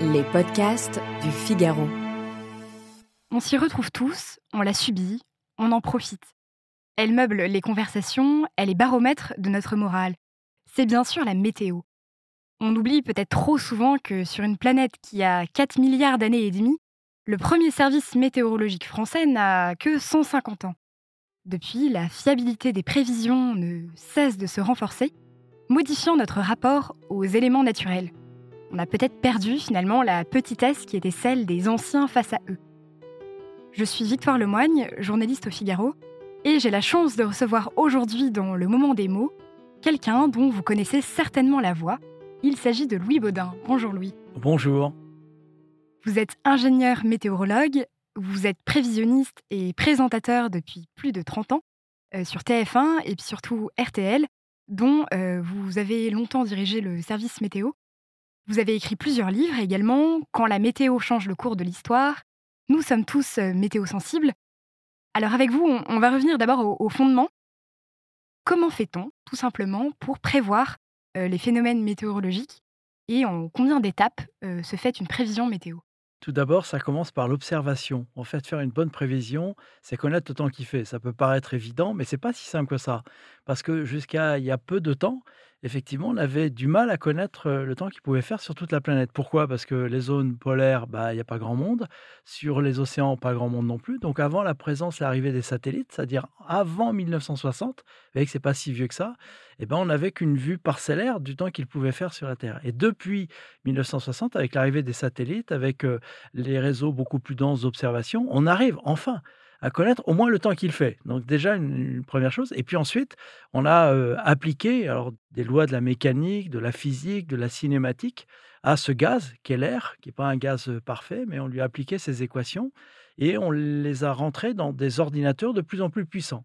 Les podcasts du Figaro. On s'y retrouve tous, on la subit, on en profite. Elle meuble les conversations, elle est baromètre de notre morale. C'est bien sûr la météo. On oublie peut-être trop souvent que sur une planète qui a 4 milliards d'années et demie, le premier service météorologique français n'a que 150 ans. Depuis, la fiabilité des prévisions ne cesse de se renforcer, modifiant notre rapport aux éléments naturels. On a peut-être perdu finalement la petitesse qui était celle des anciens face à eux. Je suis Victoire Lemoigne, journaliste au Figaro, et j'ai la chance de recevoir aujourd'hui dans le moment des mots quelqu'un dont vous connaissez certainement la voix. Il s'agit de Louis Baudin. Bonjour Louis. Bonjour. Vous êtes ingénieur météorologue, vous êtes prévisionniste et présentateur depuis plus de 30 ans euh, sur TF1 et puis surtout RTL, dont euh, vous avez longtemps dirigé le service météo. Vous avez écrit plusieurs livres également, Quand la météo change le cours de l'histoire. Nous sommes tous euh, météo-sensibles. Alors avec vous, on, va revenir d'abord au, fondement. Comment fait-on, tout simplement, pour prévoir euh, les phénomènes météorologiques et en combien d'étapes euh, se fait une prévision météo? Tout d'abord, ça commence par l'observation. En fait, faire une bonne prévision, c'est connaître le temps qu'il fait. Ça peut paraître évident, mais c'est pas si simple que ça. Parce que jusqu'à il y a peu de temps, effectivement, on avait du mal à connaître le temps qu'il pouvait faire sur toute la planète. Pourquoi? Parce que les zones polaires, bah, il n'y a pas grand monde. Sur les océans, pas grand monde non plus. Donc avant la présence l'arrivée des satellites, c'est-à-dire avant 1960, vous que c'est pas si vieux que ça, eh ben, on n'avait qu'une vue parcellaire du temps qu'il pouvait faire sur la Terre. Et depuis 1960, avec l'arrivée des satellites, avec les réseaux beaucoup plus denses d'observation, on arrive enfin à connaître au moins le temps qu'il fait. Donc déjà une, première chose. Et puis ensuite, on a euh, appliqué alors des lois de la mécanique, de la physique, de la cinématique à ce gaz qui est l'air, qui n'est pas un gaz euh, parfait, mais on lui a appliqué ces équations et on les a rentrées dans des ordinateurs de plus en plus puissants.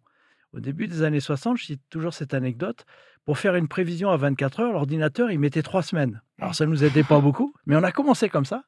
Au début des années 60, je cite toujours cette anecdote, pour faire une prévision à 24 heures, l'ordinateur, il mettait trois semaines. Alors ça ne nous aidait pas beaucoup, mais on a commencé comme ça.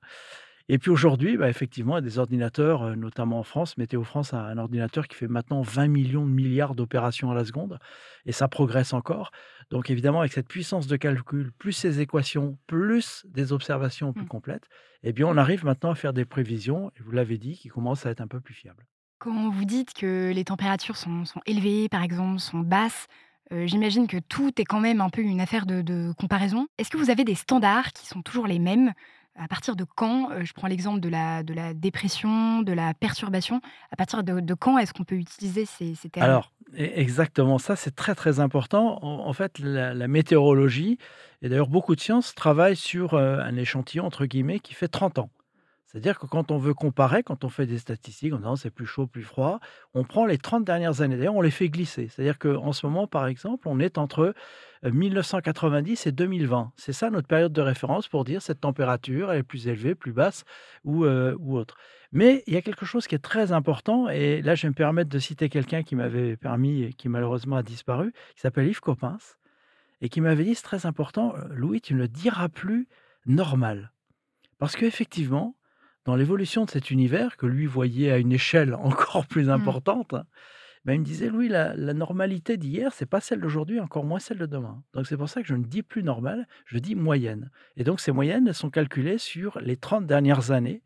Et puis aujourd'hui, bah, effectivement, il y a des ordinateurs, euh, notamment en France. Météo France a un ordinateur qui fait maintenant 20 millions de milliards d'opérations à la seconde, et ça progresse encore. Donc évidemment, avec cette puissance de calcul, plus ces équations, plus des observations plus Mm. complètes, eh bien, on arrive maintenant à faire des prévisions, et vous l'avez dit, qui commencent à être un peu plus fiables. Quand vous dites que les températures sont, sont élevées, par exemple, sont basses, euh, j'imagine que tout est quand même un peu une affaire de, de comparaison. Est-ce que vous avez des standards qui sont toujours les mêmes À partir de quand euh, Je prends l'exemple de la, de la dépression, de la perturbation. À partir de, quand est-ce qu'on peut utiliser ces, ces termes? Alors, e- exactement, ça c'est très très important. En, en fait, la, la météorologie, et d'ailleurs beaucoup de sciences, travaillent sur euh, un échantillon, entre guillemets, qui fait 30 ans. C'est-à-dire que quand on veut comparer, quand on fait des statistiques, en disant c'est plus chaud, plus froid, on prend les 30 dernières années. D'ailleurs, on les fait glisser. C'est-à-dire qu'en ce moment, par exemple, on est entre euh, 1990 et 2020. C'est ça notre période de référence pour dire cette température, elle est plus élevée, plus basse ou, euh, ou autre. Mais il y a quelque chose qui est très important, et là, je vais me permettre de citer quelqu'un qui m'avait permis, qui malheureusement a disparu, qui s'appelle Yves Coppens, et qui m'avait dit c'est très important, euh, Louis, tu ne diras plus normal. Parce qu'effectivement, dans l'évolution de cet univers que lui voyait à une échelle encore plus Mm. importante, ben, il me disait, Louis, la, la normalité d'hier, c'est pas celle d'aujourd'hui, encore moins celle de demain. Donc c'est pour ça que je ne dis plus normal, je dis moyenne. Et donc ces moyennes, elles sont calculées sur les 30 dernières années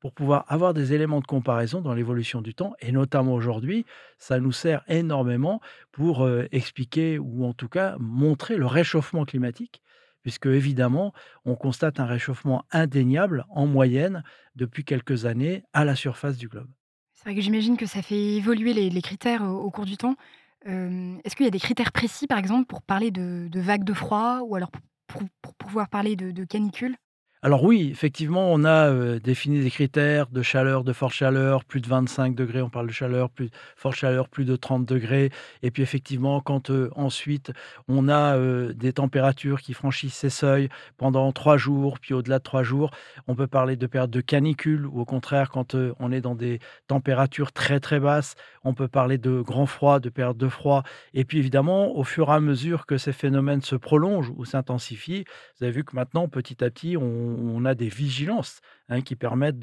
pour pouvoir avoir des éléments de comparaison dans l'évolution du temps. Et notamment aujourd'hui, ça nous sert énormément pour euh, expliquer ou en tout cas montrer le réchauffement climatique, puisque évidemment, on constate un réchauffement indéniable en moyenne depuis quelques années à la surface du globe. C'est vrai que j'imagine que ça fait évoluer les, critères au, au cours du temps. Euh, Est-ce qu'il y a des critères précis, par exemple, pour parler de, vagues de froid ou alors pour pouvoir parler de, de canicule Alors oui, effectivement, on a euh, défini des critères de chaleur, de forte chaleur, plus de 25 degrés, on parle de chaleur, plus forte chaleur, plus de 30 degrés. Et puis effectivement, quand euh, ensuite on a euh, des températures qui franchissent ces seuils pendant trois jours, puis au-delà de trois jours, on peut parler de période de canicule, ou au contraire, quand on est dans des températures très très basses, on peut parler de grand froid, de période de froid. Et puis évidemment, au fur et à mesure que ces phénomènes se prolongent ou s'intensifient, vous avez vu que maintenant, petit à petit, on, on a des vigilances hein, qui permettent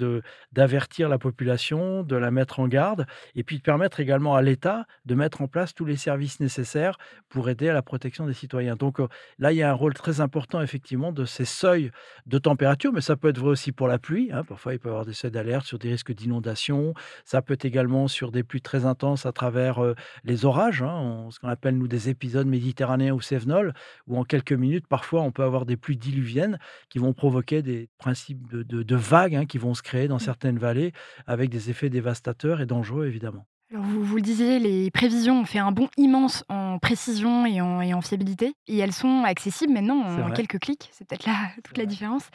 d'avertir la population, de la mettre en garde et puis de permettre également à l'État de mettre en place tous les services nécessaires pour aider à la protection des citoyens. Donc, heu, là, il y a un rôle très important effectivement de ces seuils de température, mais ça peut être vrai aussi pour la pluie, hein. Parfois, il peut y avoir des seuils d'alerte sur des risques d'inondation. Ça peut être également sur des pluies très intenses à travers, heu, les orages, hein, ce qu'on appelle nous des épisodes méditerranéens ou cévenols, où en quelques minutes, parfois, on peut avoir des pluies diluviennes qui vont provoquer des principes de de de vagues, hein, qui vont se créer dans Mmh. certaines vallées avec des effets dévastateurs et dangereux évidemment. Alors vous vous le disiez, les prévisions ont fait un bond immense en précision et en et en fiabilité et elles sont accessibles maintenant en quelques clics. C'est peut-être là toute la vrai. différence.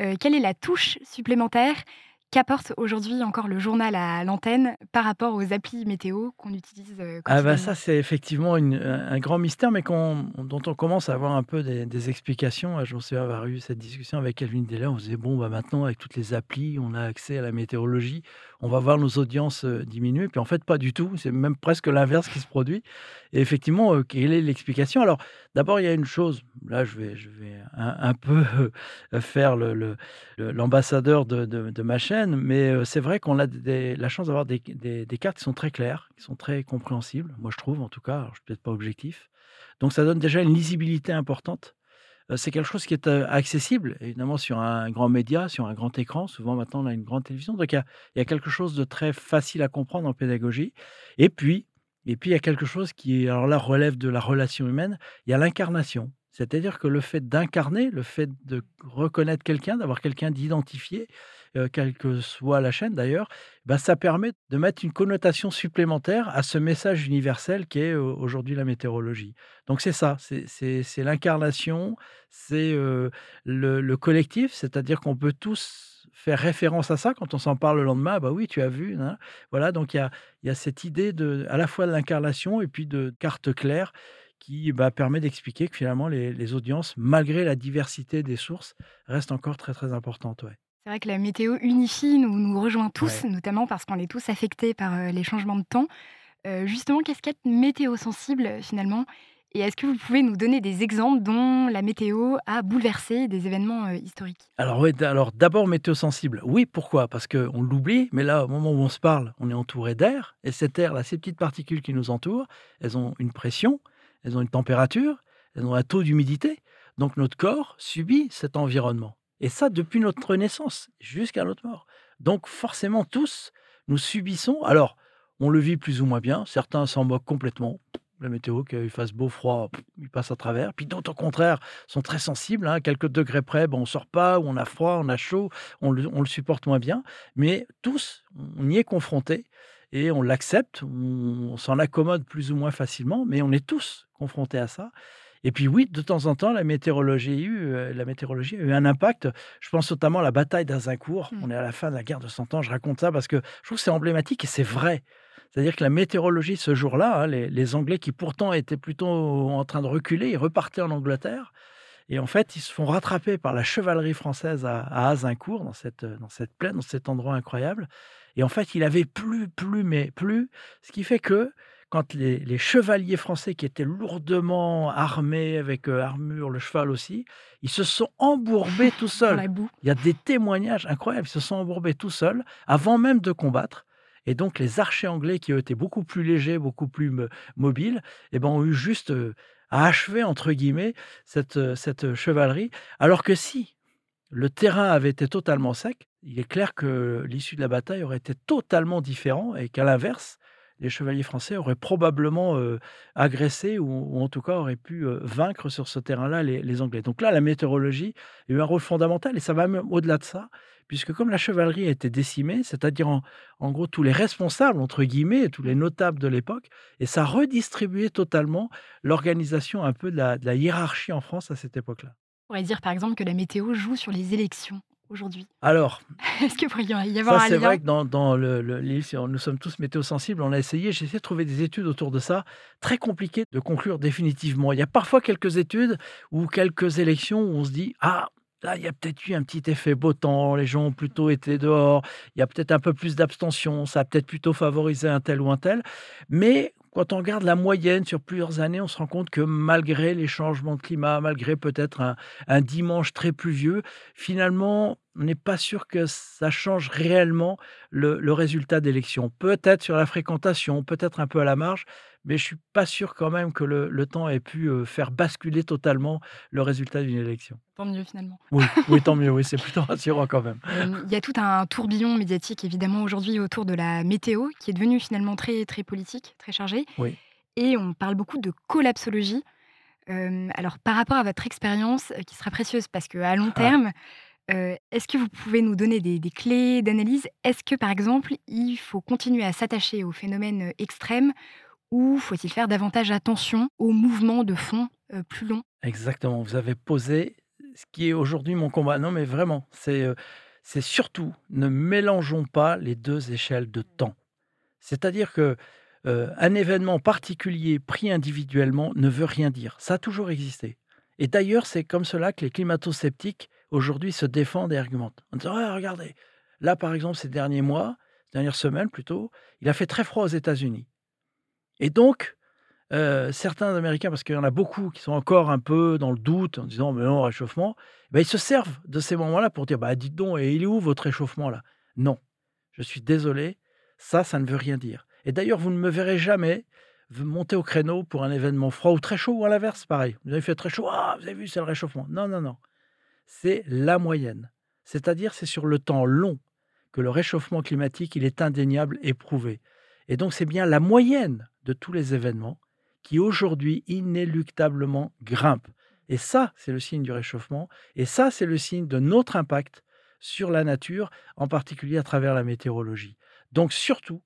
Heu, quelle est la touche supplémentaire qu'apporte aujourd'hui encore le journal à l'antenne par rapport aux applis météo qu'on utilise, heu, Ah bah, ça, c'est effectivement une un grand mystère, mais dont on commence à avoir un peu des des explications. Heu, je me souviens avoir eu cette discussion avec Kelvin Deller. On se disait: «Bon, bah, maintenant avec toutes les applis, on a accès à la météorologie, on va voir nos audiences, heu, diminuer». Puis en fait, pas du tout. C'est même presque l'inverse qui se produit et effectivement, heu, quelle est l'explication? Alors, d'abord, il y a une chose, là, je vais je vais un un peu, faire le le le l'ambassadeur de de de ma chaîne, mais heu, c'est vrai qu'on a la chance d'avoir des cartes qui sont très claires, qui sont très compréhensibles, moi je trouve en tout cas, alors je suis peut-être pas objectif. Donc ça donne déjà une lisibilité importante. Heu, c'est quelque chose qui est, heu, accessible évidemment sur un grand média, sur un grand écran. Souvent maintenant on a une grande télévision, donc il y a il y a quelque chose de très facile à comprendre en pédagogie et puis et puis il y a quelque chose qui, alors là, relève de la relation humaine, il y a l'incarnation. C'est-à-dire que le fait d'incarner, le fait de reconnaître quelqu'un, d'avoir quelqu'un d'identifié, heu, quelle que soit la chaîne d'ailleurs, bah, ça permet de mettre une connotation supplémentaire à ce message universel qu'est, heu, aujourd'hui la météorologie. Donc c'est ça, c'est l'incarnation, c'est, le le collectif, c'est-à-dire qu'on peut tous faire référence à ça quand on s'en parle le lendemain: «Ah bah oui, tu as vu, nin». Voilà, donc il y a cette idée de à la fois de l'incarnation et puis de carte claire qui, bah, permet d'expliquer que finalement les audiences, malgré la diversité des sources, restent encore très, très importantes. C'est vrai que la météo unifie, nous nous rejoint tous, Ouais. notamment parce qu'on est tous affectés par, heu, les changements de temps. Heu, justement, qu'est-ce qu'être météo sensible, finalement? Et est-ce que vous pouvez nous donner des exemples dont la météo a bouleversé des événements, historiques? Alors ouais, d alors d'abord météo sensible. Oui, pourquoi? Parce qu'on l'oublie, mais là, au moment où on se parle, on est entouré d'air et cet air là, ces petites particules qui nous entourent, elles ont une pression, elles ont une température, elles ont un taux d'humidité. Donc notre corps subit cet environnement et ça depuis notre naissance jusqu'à notre mort. Donc forcément tous, nous subissons alors on le vit plus ou moins bien, certains s'en moquent complètement. La météo, qu'il fasse beau, froid, ils passent à travers. Puis d'autres, au contraire, sont très sensibles, hein, quelques degrés près, ben, on sort pas on a froid, on a chaud, on le supporte moins bien. Mais tous, on y est confrontés et on l'accepte, on s'en accommode plus ou moins facilement, mais on est tous confrontés à ça. Et puis oui, de temps en temps, la météorologie a eu, heu, la météorologie a eu un impact. Je pense notamment à la bataille d'Azincourt. Mmh. On est à la fin de la guerre de Cent Ans. Je raconte ça parce que je trouve que c'est emblématique et c'est vrai. C'est-à-dire que la météorologie ce jour-là, hein, les les Anglais qui pourtant étaient plutôt en train de reculer, ils repartaient en Angleterre et en fait, ils se font rattraper par la chevalerie française à à Azincourt, dans cette, heu, dans cette plaine, dans cet endroit incroyable et en fait, il avait plu, plu, mais plu, ce qui fait que quand les les chevaliers français qui étaient lourdement armés avec, heu, armure, le cheval aussi, ils se sont embourbés tout seuls. Il y a des témoignages incroyables, ils se sont embourbés tout seuls avant même de combattre et donc les archers anglais qui, eux, étaient beaucoup plus légers, beaucoup plus mobiles et ben, ont eu juste, heu, à «achever» entre guillemets cette, heu, cette chevalerie. Alors que si le terrain avait été totalement sec, il est clair que l'issue de la bataille aurait été totalement différent et qu'à l'inverse, les chevaliers français auraient probablement, agressé ou en tout cas auraient pu, vaincre sur ce terrain-là les Anglais. Donc là, la météorologie a eu un rôle fondamental et ça va même au-delà de ça, puisque comme la chevalerie a été décimée, c'est-à-dire en gros tous les «responsables» entre guillemets, tous les notables de l'époque et ça a redistribué totalement l'organisation un peu de la de la hiérarchie en France à cette époque-là. On pourrait dire, par exemple, que la météo joue sur les élections aujourd'hui. Alors Est-ce qu'il pourrait y avoir Ça, un c'est vrai que dans dans le le livre «Nous sommes tous météo-sensibles», on a essayé j'ai essayé de trouver des études autour de ça. Très compliqué de conclure définitivement. Il y a parfois quelques études ou quelques élections où on se dit: «Ah, là, il y a peut-être eu un petit effet beau temps, les gens ont plutôt été dehors, il y a peut-être un peu plus d'abstention, ça a peut-être plutôt favorisé un tel ou un tel». Mais quand on regarde la moyenne sur plusieurs années, on se rend compte que malgré les changements de climat, malgré peut-être un, dimanche très pluvieux, finalement, on n'est pas sûr que ça change réellement le, le résultat d'élection. Peut-être sur la fréquentation, peut-être un peu à la marge, mais je suis pas sûr quand même que le, le temps ait pu faire basculer totalement le résultat d'une élection. Tant mieux finalement. Oui, oui, tant mieux, oui, c'est plutôt rassurant quand même. Il y a tout un tourbillon médiatique évidemment aujourd'hui autour de la météo qui est devenu finalement très très politique, très chargé. Oui. Et on parle beaucoup de collapsologie. Euh, alors par rapport à votre expérience euh, qui sera précieuse parce qu'à long Ah. terme, euh, est-ce que vous pouvez nous donner des, des clés d'analyse? Est-ce que par exemple il faut continuer à s'attacher aux phénomènes extrêmes ou faut-il faire davantage attention aux mouvements de fond euh, plus longs? Exactement, vous avez posé ce qui est aujourd'hui mon combat. Non, mais vraiment, c'est euh, c'est surtout ne mélangeons pas les deux échelles de temps. C'est-à-dire que euh, un événement particulier pris individuellement ne veut rien dire. Ça a toujours existé. Et d'ailleurs, c'est comme cela que les climato-sceptiques aujourd'hui se défendent et argumentent. En disant Ah, regardez, là par exemple, ces derniers mois, dernières semaines plutôt, il a fait très froid aux États-Unis. Et donc, euh, certains Américains, parce qu'il y en a beaucoup qui sont encore un peu dans le doute en disant mais non, réchauffement, ben, ils se servent de ces moments-là pour dire bah, dites donc, et il est où votre réchauffement là? Non, je suis désolé, ça, ça ne veut rien dire. Et d'ailleurs, vous ne me verrez jamais monter au créneau pour un événement froid ou très chaud ou à l'inverse, pareil. Vous avez fait très chaud, ah, vous avez vu, c'est le réchauffement. Non, non, non. C'est la moyenne. C'est-à-dire, c'est sur le temps long que le réchauffement climatique, il est indéniable et prouvé. Et donc, c'est bien la moyenne de tous les événements qui aujourd'hui inéluctablement grimpe. Et ça, c'est le signe du réchauffement. Et ça, c'est le signe de notre impact sur la nature, en particulier à travers la météorologie. Donc surtout,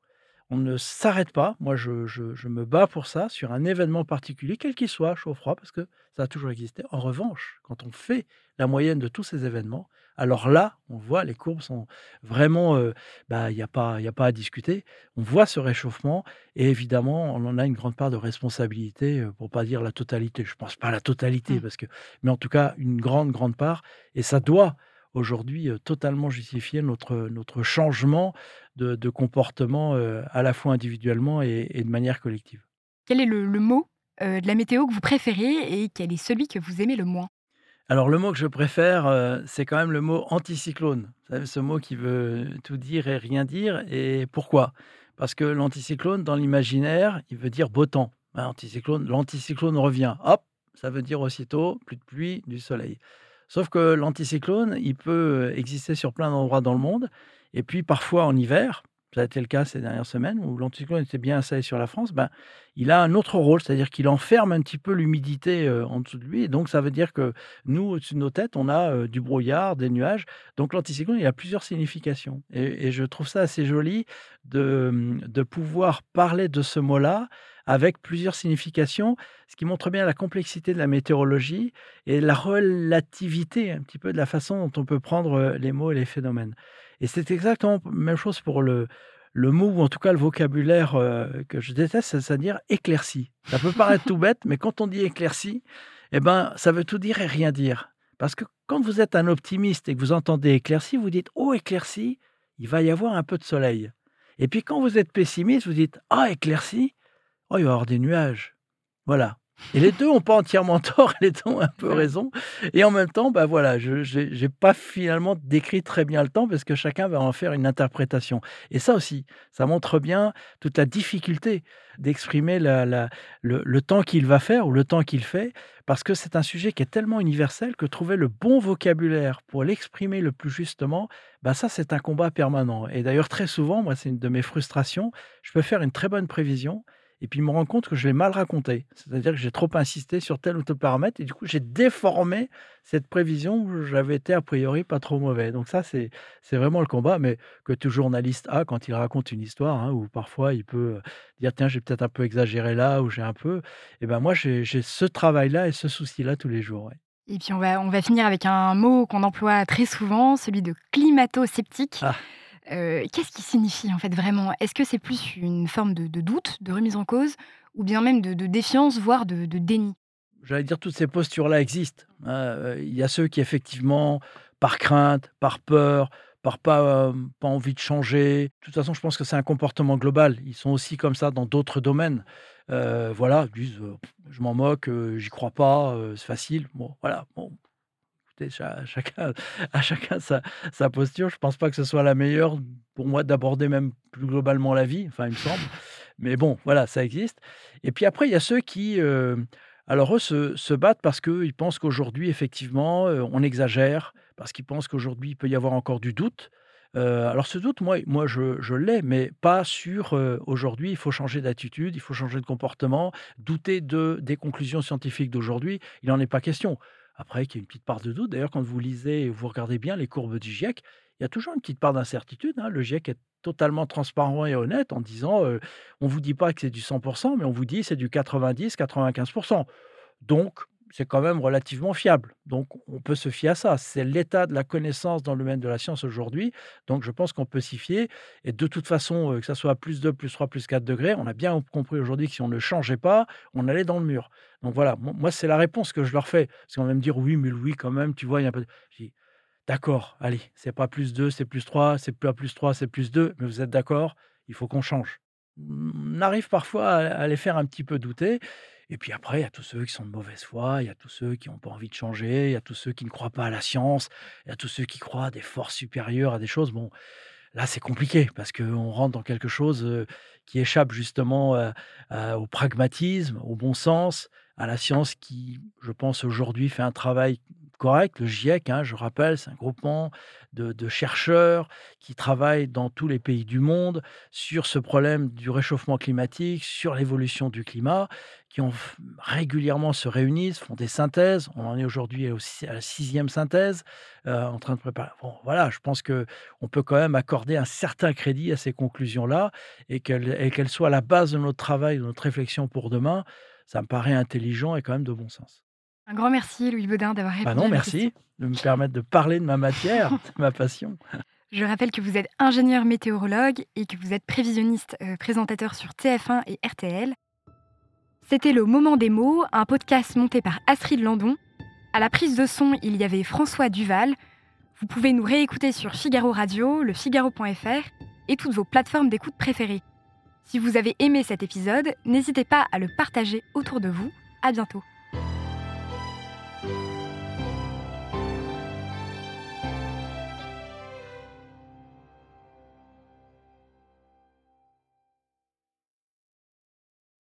on ne s'arrête pas. Moi, je, je- je me bats pour ça, sur un événement particulier, quel qu'il soit, chaud froid, parce que ça a toujours existé. En revanche, quand on fait la moyenne de tous ces événements, alors là, on voit, les courbes sont vraiment, euh, bah, il n'y a, pas- y a pas à discuter. On voit ce réchauffement et évidemment, on en a une grande part de responsabilité, euh, pour pas dire la totalité. Je pense pas à la totalité, Mm. parce que, mais en tout cas, une grande, grande part. Et ça doit aujourd'hui euh, totalement justifier notre, notre changement de, de comportement euh, à la fois individuellement et, et de manière collective. Quel est le, le mot euh, de la météo que vous préférez et quel est celui que vous aimez le moins? Alors, le mot que je préfère, euh, c'est quand même le mot anticyclone. Ce mot qui veut tout dire et rien dire. Et pourquoi? Parce que l'anticyclone, dans l'imaginaire, il veut dire beau temps. Hein, anticyclone, l'anticyclone revient. Hop, ça veut dire aussitôt plus de pluie, du soleil. Sauf que l'anticyclone, il peut exister sur plein d'endroits dans le monde. Et puis, parfois en hiver, ça a été le cas ces dernières semaines, où l'anticyclone était bien installé sur la France, ben, il a un autre rôle, c'est-à-dire qu'il enferme un petit peu l'humidité euh, en dessous de lui. Et donc, ça veut dire que nous, au-dessus de nos têtes, on a euh, du brouillard, des nuages. Donc, l'anticyclone, il a plusieurs significations. Et, et je trouve ça assez joli de, de pouvoir parler de ce mot-là avec plusieurs significations, ce qui montre bien la complexité de la météorologie et la relativité un petit peu de la façon dont on peut prendre euh, les mots et les phénomènes. Et c'est exactement la même chose pour le, le mot, ou en tout cas le vocabulaire que je déteste, c'est-à-dire éclairci. Ça peut paraître tout bête, mais quand on dit éclairci, eh ben, ça veut tout dire et rien dire. Parce que quand vous êtes un optimiste et que vous entendez éclairci, vous dites Oh, éclairci, il va y avoir un peu de soleil. Et puis quand vous êtes pessimiste, vous dites Ah, éclairci, oh, il va y avoir des nuages. Voilà. Et les deux n'ont pas entièrement tort, les deux ont un peu raison. Et en même temps, bah voilà, je n'ai pas finalement décrit très bien le temps parce que chacun va en faire une interprétation. Et ça aussi, ça montre bien toute la difficulté d'exprimer la, la, le, le temps qu'il va faire ou le temps qu'il fait, parce que c'est un sujet qui est tellement universel que trouver le bon vocabulaire pour l'exprimer le plus justement, bah ça c'est un combat permanent. Et d'ailleurs très souvent, moi c'est une de mes frustrations, je peux faire une très bonne prévision, et puis me rends compte que je l'ai mal raconté. C'est-à-dire que j'ai trop insisté sur tel ou tel paramètre et du coup j'ai déformé cette prévision où j'avais été a priori pas trop mauvais. Donc ça c'est c'est vraiment le combat, mais que tout journaliste a quand il raconte une histoire, hein, où parfois il peut dire tiens j'ai peut-être un peu exagéré là ou j'ai un peu. Et ben moi j'ai ce travail-là et ce souci-là tous les jours. Ouais. Et puis on va, on va finir avec un mot qu'on emploie très souvent, celui de climato-sceptique. Ah. Euh, Qu'est-ce qui signifie en fait vraiment? Est-ce que c'est plus une forme de, doute, de remise en cause, ou bien même de, défiance, voire de, déni? J'allais dire toutes ces postures-là existent. Euh, il y a ceux qui effectivement, par crainte, par peur, par pas, pas envie de changer. De toute façon, je pense que c'est un comportement global. Ils sont aussi comme ça dans d'autres domaines. voilà, ils disent je m'en moque, j'y crois pas, c'est facile. Bon, voilà. Bon, chacun, à chacun sa, posture. Je pense pas que ce soit la meilleure pour moi d'aborder même plus globalement la vie, enfin, il me semble. Mais bon, voilà, ça existe. Et puis après, il y a ceux qui, alors eux, se, battent parce qu'ils pensent qu'aujourd'hui, effectivement, on exagère, parce qu'ils pensent qu'aujourd'hui, il peut y avoir encore du doute. alors ce doute, moi, moi je, l'ai, mais pas sur aujourd'hui, il faut changer d'attitude, il faut changer de comportement, douter de, des conclusions scientifiques d'aujourd'hui, il n'en est pas question. Après, qu'il y a une petite part de doute. D'ailleurs, quand vous lisez et vous regardez bien les courbes du GIEC, il y a toujours une petite part d'incertitude. Hein. Le GIEC est totalement transparent et honnête en disant on ne vous dit pas que c'est du 100%, mais on vous dit c'est du 90-95%. Donc, c'est quand même relativement fiable. Donc, on peut se fier à ça. C'est l'état de la connaissance dans le domaine de la science aujourd'hui. Donc, je pense qu'on peut s'y fier. Et de toute façon, que ça soit plus 2, plus 3, plus 4 degrés, on a bien compris aujourd'hui que si on ne changeait pas, on allait dans le mur. Donc, voilà, moi, c'est la réponse que je leur fais. Parce qu'on va me dire, oui, mais oui, quand même, tu vois, il y a un peu. D'accord, allez, c'est pas plus 2, c'est plus 3, c'est plus 3, c'est plus 2, mais vous êtes d'accord, il faut qu'on change. On arrive parfois à, les faire un petit peu douter. Et puis après, il y a tous ceux qui sont de mauvaise foi, il y a tous ceux qui n'ont pas envie de changer, il y a tous ceux qui ne croient pas à la science, il y a tous ceux qui croient à des forces supérieures, à des choses. Bon, là, c'est compliqué parce qu'on rentre dans quelque chose qui échappe justement au pragmatisme, au bon sens, à la science qui, je pense, aujourd'hui fait un travail Le GIEC, hein, je rappelle, c'est un groupement de, chercheurs qui travaillent dans tous les pays du monde sur ce problème du réchauffement climatique, sur l'évolution du climat, qui ont régulièrement se réunissent, font des synthèses. On en est aujourd'hui à la sixième synthèse, euh, en train de préparer. Voilà, je pense que on peut quand même accorder un certain crédit à ces conclusions-là et qu'elles soient la base de notre travail, de notre réflexion pour demain. Ça me paraît intelligent et quand même de bon sens. Un grand merci, Louis Baudin, d'avoir répondu. Bah non, merci de me permettre de parler de ma matière, de ma passion. Je rappelle que vous êtes ingénieur météorologue et que vous êtes prévisionniste euh, présentateur sur TF1 et RTL. C'était le Moment des mots, un podcast monté par Astrid Landon. À la prise de son, il y avait François Duval. Vous pouvez nous réécouter sur Figaro Radio, le Figaro.fr et toutes vos plateformes d'écoute préférées. Si vous avez aimé cet épisode, n'hésitez pas à le partager autour de vous. À bientôt.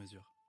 mesure.